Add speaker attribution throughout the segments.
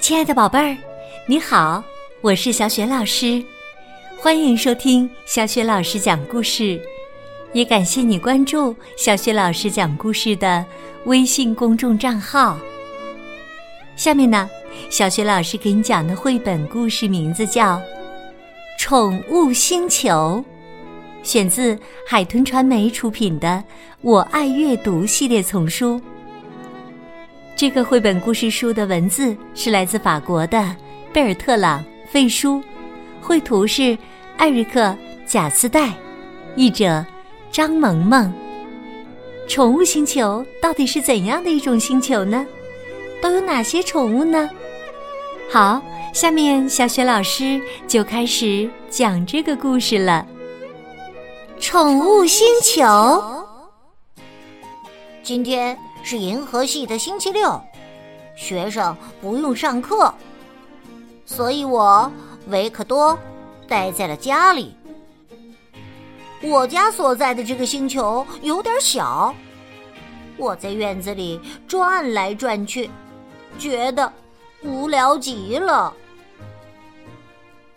Speaker 1: 亲爱的宝贝儿，你好，我是小雪老师，欢迎收听小雪老师讲故事，也感谢你关注小雪老师讲故事的微信公众账号。下面呢，小雪老师给你讲的绘本故事名字叫《宠物星球》，选自海豚传媒出品的《我爱阅读》系列丛书。这个绘本故事书的文字是来自法国的贝尔特朗·费舒，绘图是艾瑞克·贾斯戴，译者张萌萌。宠物星球到底是怎样的一种星球呢？都有哪些宠物呢？好，下面小雪老师就开始讲这个故事了。宠物星球，
Speaker 2: 今天。是银河系的星期六，学生不用上课，所以我维克多待在了家里。我家所在的这个星球有点小，我在院子里转来转去，觉得无聊极了。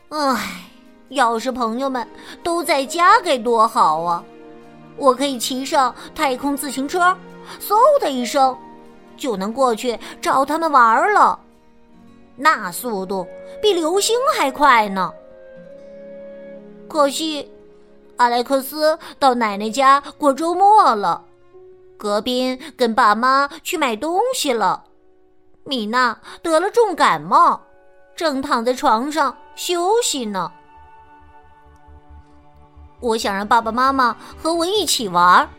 Speaker 2: 唉，要是朋友们都在家该多好啊！我可以骑上太空自行车。嗖的一声，就能过去找他们玩了。那速度比流星还快呢。可惜，阿莱克斯到奶奶家过周末了，格宾跟爸妈去买东西了，米娜得了重感冒，正躺在床上休息呢。我想让爸爸妈妈和我一起玩。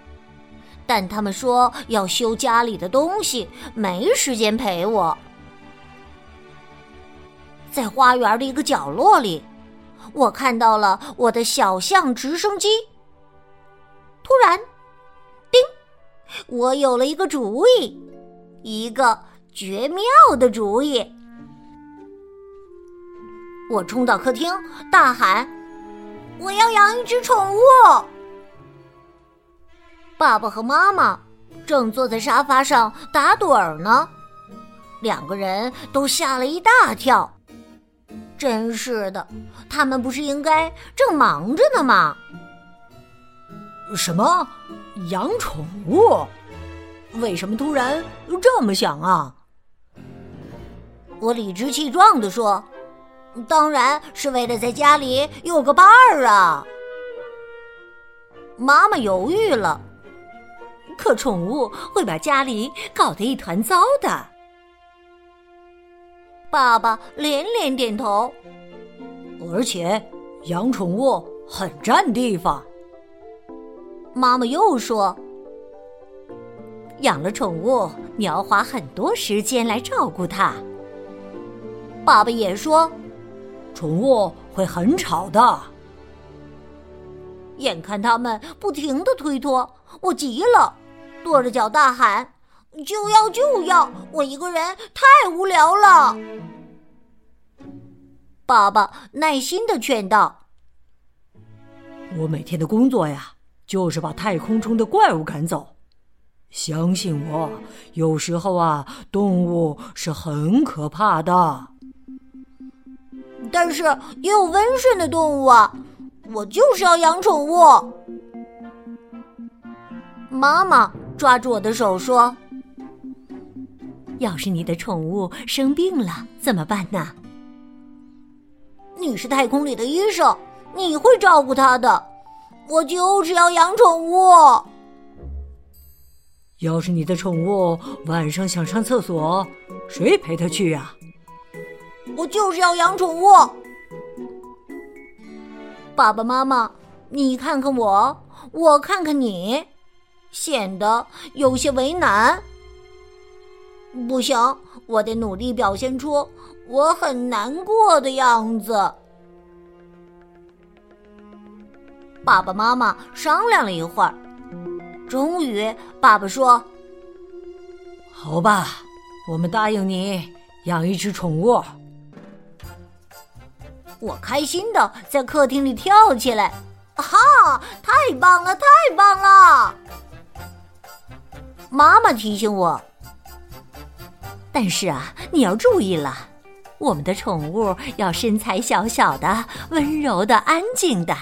Speaker 2: 但他们说要修家里的东西，没时间陪我。在花园的一个角落里，我看到了我的小象直升机。突然，叮！我有了一个主意，一个绝妙的主意。我冲到客厅，大喊：“我要养一只宠物！”爸爸和妈妈正坐在沙发上打盹儿呢，两个人都吓了一大跳。真是的，他们不是应该正忙着呢吗？
Speaker 3: 什么养宠物？为什么突然这么想啊？
Speaker 2: 我理直气壮地说：“当然是为了在家里有个伴儿啊。”妈妈犹豫了。
Speaker 1: 可宠物会把家里搞得一团糟的。
Speaker 2: 爸爸连连点头，
Speaker 3: 而且养宠物很占地方。
Speaker 2: 妈妈又说：“
Speaker 1: 养了宠物，你要花很多时间来照顾它。”
Speaker 2: 爸爸也说：“
Speaker 3: 宠物会很吵的。”
Speaker 2: 眼看他们不停的推脱，我急了。跺着脚大喊：“就要就要！我一个人太无聊了。”爸爸耐心的劝道：“
Speaker 3: 我每天的工作呀，就是把太空中的怪物赶走。相信我，有时候啊，动物是很可怕的。
Speaker 2: 但是也有温顺的动物啊！我就是要养宠物。”妈妈。抓住我的手说：“
Speaker 1: 要是你的宠物生病了怎么办呢？
Speaker 2: 你是太空里的医生，你会照顾它的。我就是要养宠物。
Speaker 3: 要是你的宠物晚上想上厕所，谁陪它去呀？
Speaker 2: 我就是要养宠物。爸爸妈妈，你看看我，我看看你。”显得有些为难。不行，我得努力表现出我很难过的样子。爸爸妈妈商量了一会儿，终于，爸爸说：“
Speaker 3: 好吧，我们答应你养一只宠物。”
Speaker 2: 我开心的在客厅里跳起来，哈！太棒了，太棒了！妈妈提醒我，
Speaker 1: 但是啊，你要注意了，我们的宠物要身材小小的、温柔的、安静的，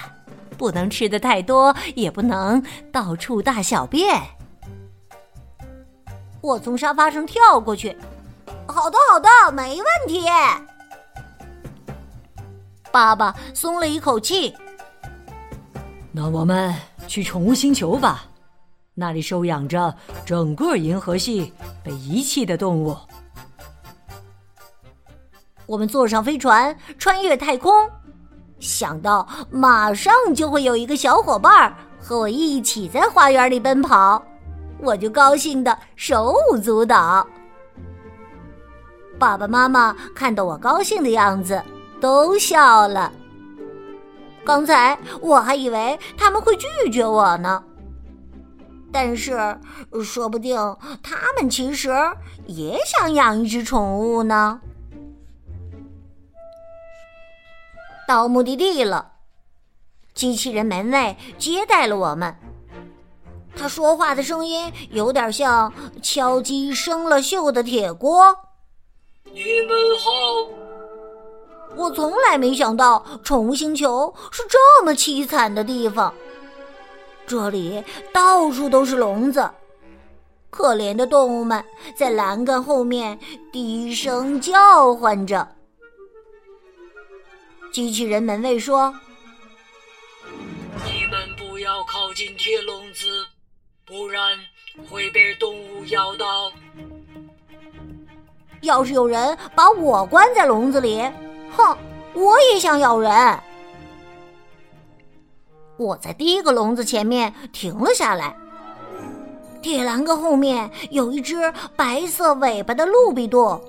Speaker 1: 不能吃的太多，也不能到处大小便。
Speaker 2: 我从沙发上跳过去。好的，好的，没问题。爸爸松了一口气。
Speaker 3: 那我们去宠物星球吧，那里收养着整个银河系被遗弃的动物。
Speaker 2: 我们坐上飞船，穿越太空，想到马上就会有一个小伙伴和我一起在花园里奔跑，我就高兴的手舞足蹈。爸爸妈妈看到我高兴的样子，都笑了。刚才我还以为他们会拒绝我呢，但是说不定他们其实也想养一只宠物呢。到目的地了，机器人门卫接待了我们。他说话的声音有点像敲击生了锈的铁锅。
Speaker 4: 你们好。
Speaker 2: 我从来没想到宠物星球是这么凄惨的地方。这里到处都是笼子，可怜的动物们在栏杆后面低声叫唤着。机器人门卫说：“
Speaker 4: 你们不要靠近铁笼子，不然会被动物咬到。
Speaker 2: 要是有人把我关在笼子里，哼，我也想咬人。”我在第一个笼子前面停了下来。铁栏杆后面有一只白色尾巴的鹿比多。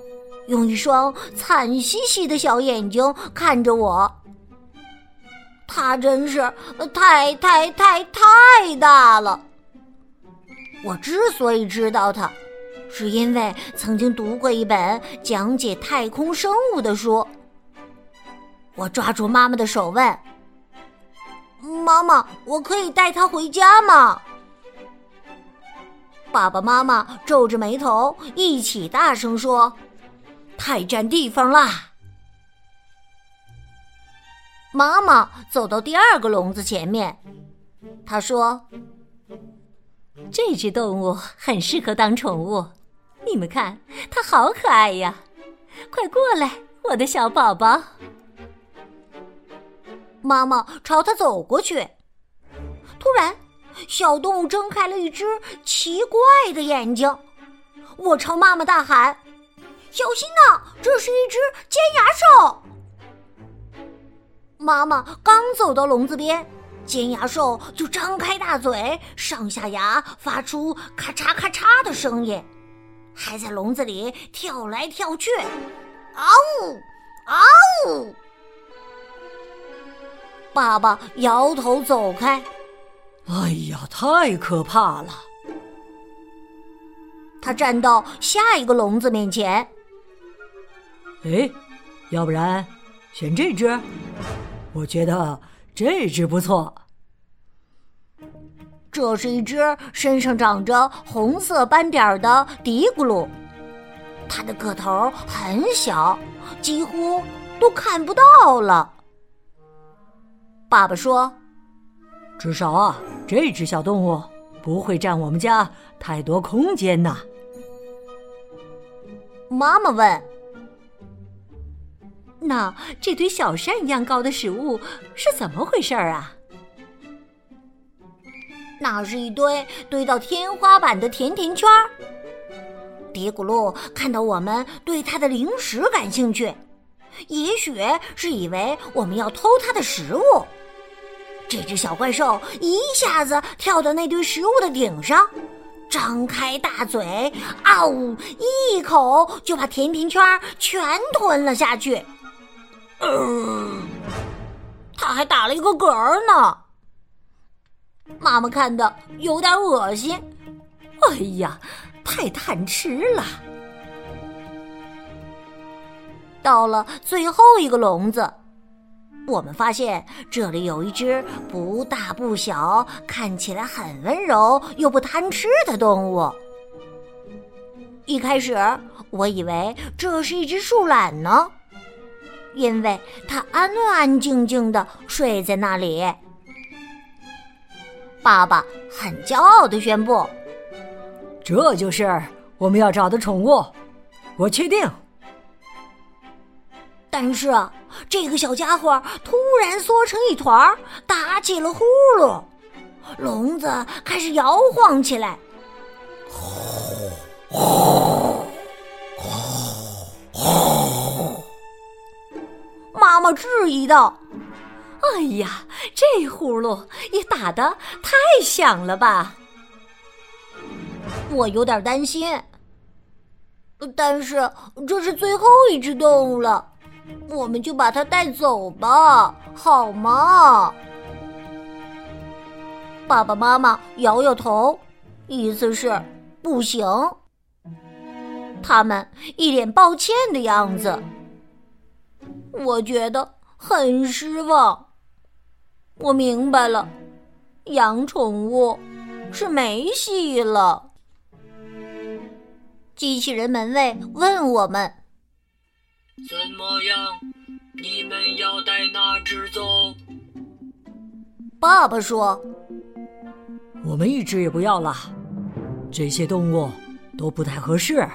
Speaker 2: 用一双惨兮兮的小眼睛看着我，它真是太太太太大了。我之所以知道它，是因为曾经读过一本讲解太空生物的书。我抓住妈妈的手问：“妈妈，我可以带它回家吗？”爸爸妈妈皱着眉头，一起大声说。太占地方啦！妈妈走到第二个笼子前面，她说：“
Speaker 1: 这只动物很适合当宠物，你们看，它好可爱呀！快过来，我的小宝宝。”
Speaker 2: 妈妈朝它走过去，突然，小动物睁开了一只奇怪的眼睛，我朝妈妈大喊。小心呐！这是一只尖牙兽。妈妈刚走到笼子边，尖牙兽就张开大嘴，上下牙发出咔嚓咔嚓的声音，还在笼子里跳来跳去。嗷呜！嗷呜！爸爸摇头走开。
Speaker 3: 哎呀，太可怕了！
Speaker 2: 他站到下一个笼子面前。
Speaker 3: 哎，要不然选这只？我觉得这只不错。
Speaker 2: 这是一只身上长着红色斑点的嘀咕噜，它的个头很小，几乎都看不到了。爸爸说：“
Speaker 3: 至少啊，这只小动物不会占我们家太多空间呐。”
Speaker 2: 妈妈问。
Speaker 1: 那这堆小山一样高的食物是怎么回事儿啊？
Speaker 2: 那是一堆堆到天花板的甜甜圈儿。嘀咕噜看到我们对他的零食感兴趣，也许是以为我们要偷他的食物。这只小怪兽一下子跳到那堆食物的顶上，张开大嘴，啊呜，一口就把甜甜圈全吞了下去。嗯，他还打了一个嗝呢。妈妈看的有点恶心。
Speaker 1: 哎呀，太贪吃了！
Speaker 2: 到了最后一个笼子，我们发现这里有一只不大不小、看起来很温柔又不贪吃的动物。一开始我以为这是一只树懒呢。因为它安安静静的睡在那里。爸爸很骄傲的宣布：“
Speaker 3: 这就是我们要找的宠物，我确定。”
Speaker 2: 但是这个小家伙突然缩成一团，打起了呼噜，笼子开始摇晃起来。妈妈质疑道：“
Speaker 1: 哎呀，这呼噜也打得太响了吧！”
Speaker 2: 我有点担心，但是这是最后一只动物了。我们就把它带走吧，好吗？爸爸妈妈摇摇头，意思是不行。他们一脸抱歉的样子，我觉得很失望。我明白了，养宠物是没戏了。机器人门卫问我们。
Speaker 4: 怎么样？你们要带哪只走？
Speaker 2: 爸爸说：“
Speaker 3: 我们一只也不要了，这些动物都不太合适。”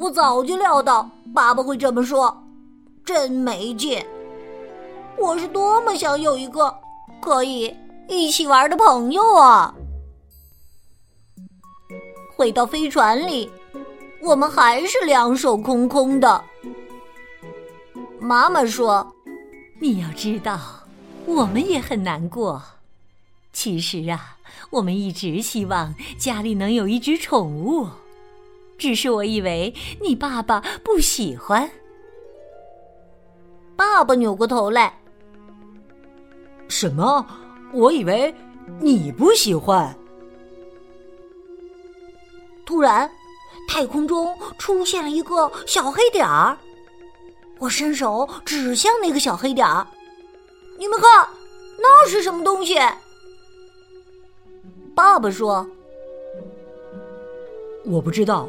Speaker 2: 我早就料到爸爸会这么说，真没劲！我是多么想有一个可以一起玩的朋友啊！回到飞船里。我们还是两手空空的。妈妈说：“
Speaker 1: 你要知道，我们也很难过。其实啊，我们一直希望家里能有一只宠物，只是我以为你爸爸不喜欢。”
Speaker 2: 爸爸扭过头来：“
Speaker 3: 什么？我以为你不喜欢。”
Speaker 2: 突然。太空中出现了一个小黑点儿，我伸手指向那个小黑点儿，你们看，那是什么东西？爸爸说：“
Speaker 3: 我不知道，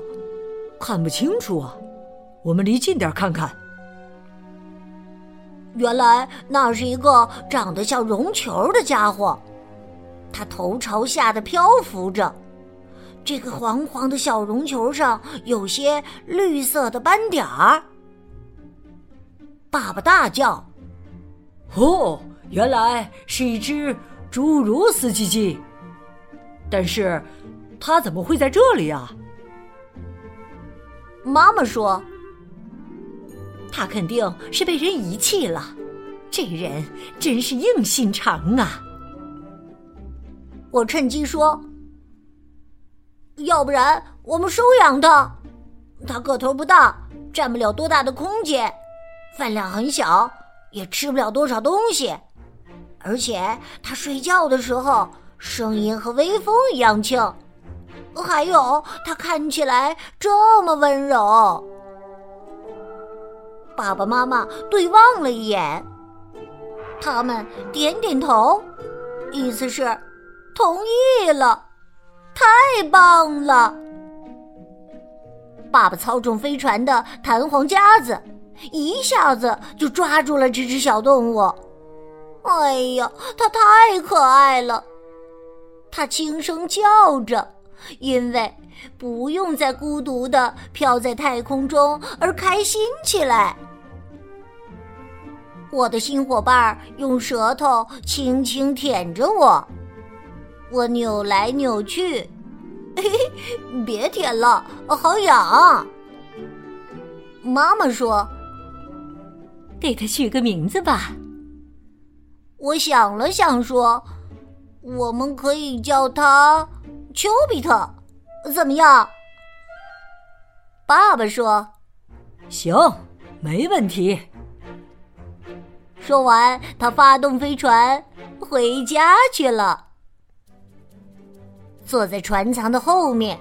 Speaker 3: 看不清楚啊，我们离近点看看。”
Speaker 2: 原来那是一个长得像绒球的家伙，它头朝下的漂浮着。这个黄黄的小绒球上有些绿色的斑点儿。爸爸大叫：“
Speaker 3: 哦，原来是一只侏儒斯基鸡！但是，它怎么会在这里啊？”
Speaker 2: 妈妈说：“
Speaker 1: 他肯定是被人遗弃了。这人真是硬心肠啊！”
Speaker 2: 我趁机说。要不然我们收养它。它个头不大，占不了多大的空间，饭量很小，也吃不了多少东西。而且它睡觉的时候声音和微风一样轻。还有，它看起来这么温柔。爸爸妈妈对望了一眼，他们点点头，意思是同意了。太棒了！爸爸操纵飞船的弹簧夹子，一下子就抓住了这只小动物。哎呀，它太可爱了！它轻声叫着，因为不用再孤独的飘在太空中而开心起来。我的新伙伴用舌头轻轻舔着我。我扭来扭去，嘿嘿，别舔了，好痒。妈妈说：“
Speaker 1: 给它取个名字吧。”
Speaker 2: 我想了想说：“我们可以叫它丘比特，怎么样？”爸爸说：“
Speaker 3: 行，没问题。”
Speaker 2: 说完，他发动飞船回家去了。坐在船舱的后面，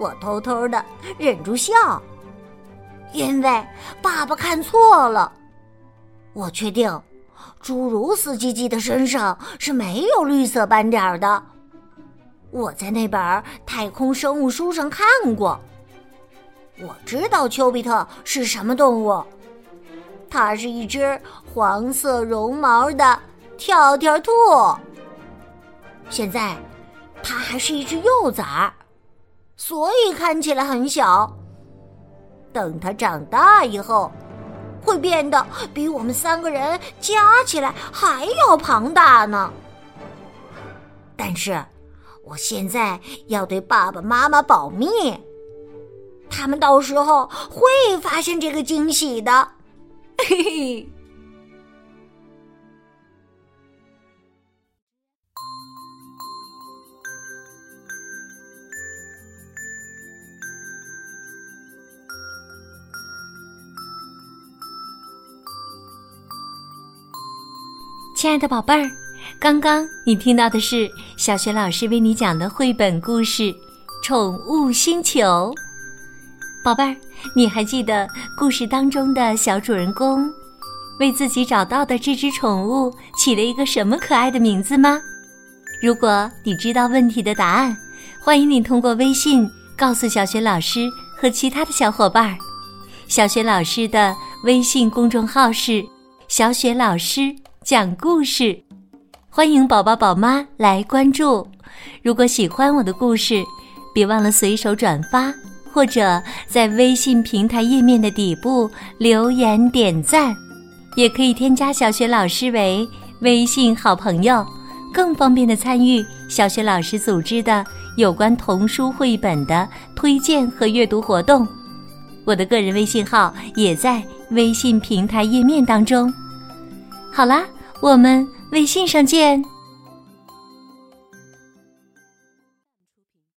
Speaker 2: 我偷偷的忍住笑，因为爸爸看错了。我确定，侏儒斯基基的身上是没有绿色斑点的。我在那本太空生物书上看过。我知道丘比特是什么动物，它是一只黄色绒毛的跳跳兔。现在，它还是一只幼崽，所以看起来很小。等它长大以后，会变得比我们三个人加起来还要庞大呢。但是，我现在要对爸爸妈妈保密，他们到时候会发现这个惊喜的。嘿嘿。
Speaker 1: 亲爱的宝贝儿，刚刚你听到的是小学老师为你讲的绘本故事《宠物星球》。宝贝儿，你还记得故事当中的小主人公为自己找到的这只宠物起了一个什么可爱的名字吗？如果你知道问题的答案，欢迎你通过微信告诉小学老师和其他的小伙伴。小学老师的微信公众号是“小雪老师”。讲故事，欢迎宝宝宝妈来关注。如果喜欢我的故事，别忘了随手转发，或者在微信平台页面的底部留言点赞。也可以添加小学老师为微信好朋友，更方便的参与小学老师组织的有关童书绘本的推荐和阅读活动。我的个人微信号也在微信平台页面当中。好啦，我们微信上见。